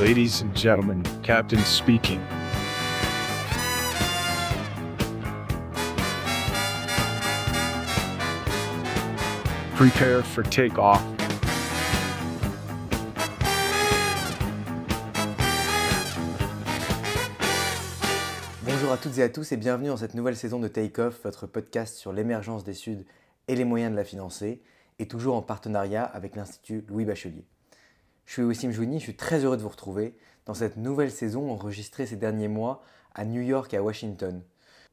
Ladies and gentlemen, Captain speaking. Prepare for takeoff. Bonjour à toutes et à tous et bienvenue dans cette nouvelle saison de Take Off, votre podcast sur l'émergence des Suds et les moyens de la financer, et toujours en partenariat avec l'Institut Louis Bachelier. Je suis Wassim Jouini, je suis très heureux de vous retrouver dans cette nouvelle saison enregistrée ces derniers mois à New York et à Washington.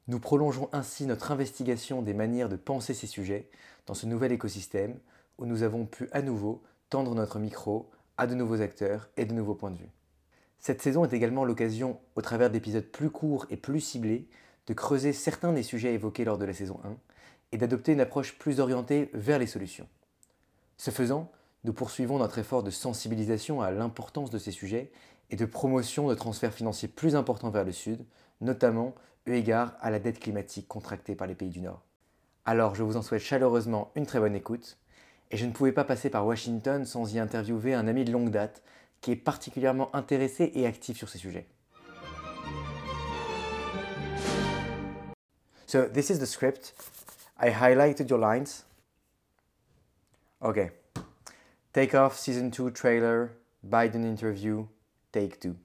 Nous prolongeons ainsi notre investigation des manières de penser ces sujets dans ce nouvel écosystème où nous avons pu à nouveau tendre notre micro à de nouveaux acteurs et de nouveaux points de vue. Cette saison est également l'occasion, au travers d'épisodes plus courts et plus ciblés, de creuser certains des sujets évoqués lors de la saison 1 et d'adopter une approche plus orientée vers les solutions. Ce faisant, nous poursuivons notre effort de sensibilisation à l'importance de ces sujets et de promotion de transferts financiers plus importants vers le Sud, notamment eu égard à la dette climatique contractée par les pays du Nord. Alors je vous en souhaite chaleureusement une très bonne écoute, et je ne pouvais pas passer par Washington sans y interviewer un ami de longue date qui est particulièrement intéressé et actif sur ces sujets. So this is the script. I highlighted your lines. Okay. Take off season 2 trailer, Biden interview, take 2.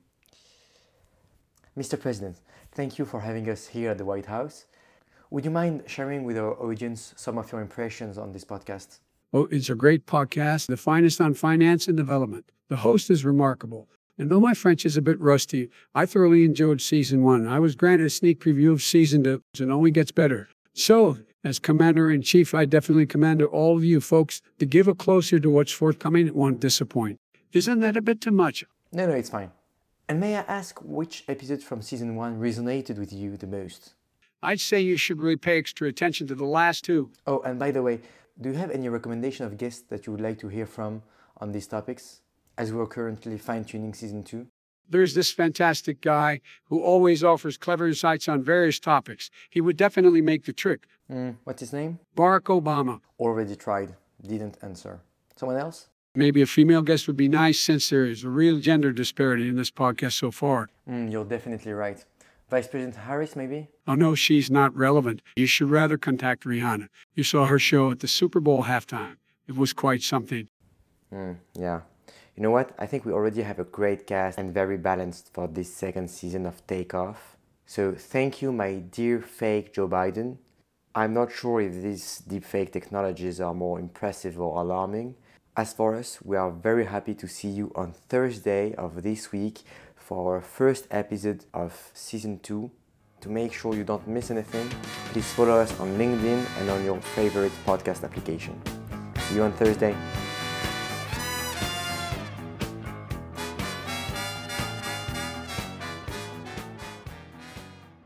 Mr. President, thank you for having us here at the White House. Would you mind sharing with our audience some of your impressions on this podcast? Oh, it's a great podcast, the finest on finance and development. The host is remarkable. And though my French is a bit rusty, I thoroughly enjoyed season one. I was granted a sneak preview of season two, and only gets better. So, as commander in chief, I definitely command all of you folks to give a closer to what's forthcoming. It won't disappoint. Isn't that a bit too much? No, no, it's fine. And may I ask which episode from season one resonated with you the most? I'd say you should really pay extra attention to the last two. Oh, and by the way, do you have any recommendation of guests that you would like to hear from on these topics? As we're currently fine tuning season two. There's this fantastic guy who always offers clever insights on various topics. He would definitely make the trick. Mm, what's his name? Barack Obama. Already tried, didn't answer. Someone else? Maybe a female guest would be nice since there is a real gender disparity in this podcast so far. Mm, you're definitely right. Vice President Harris, maybe? Oh, no, she's not relevant. You should rather contact Rihanna. You saw her show at the Super Bowl halftime. It was quite something. Mm, yeah. You know what? I think we already have a great cast and very balanced for this second season of Takeoff. So thank you, my dear fake Joe Biden. I'm not sure if these deepfake technologies are more impressive or alarming. As for us, we are very happy to see you on Thursday of this week for our first episode of season 2. To make sure you don't miss anything, please follow us on LinkedIn and on your favorite podcast application. See you on Thursday.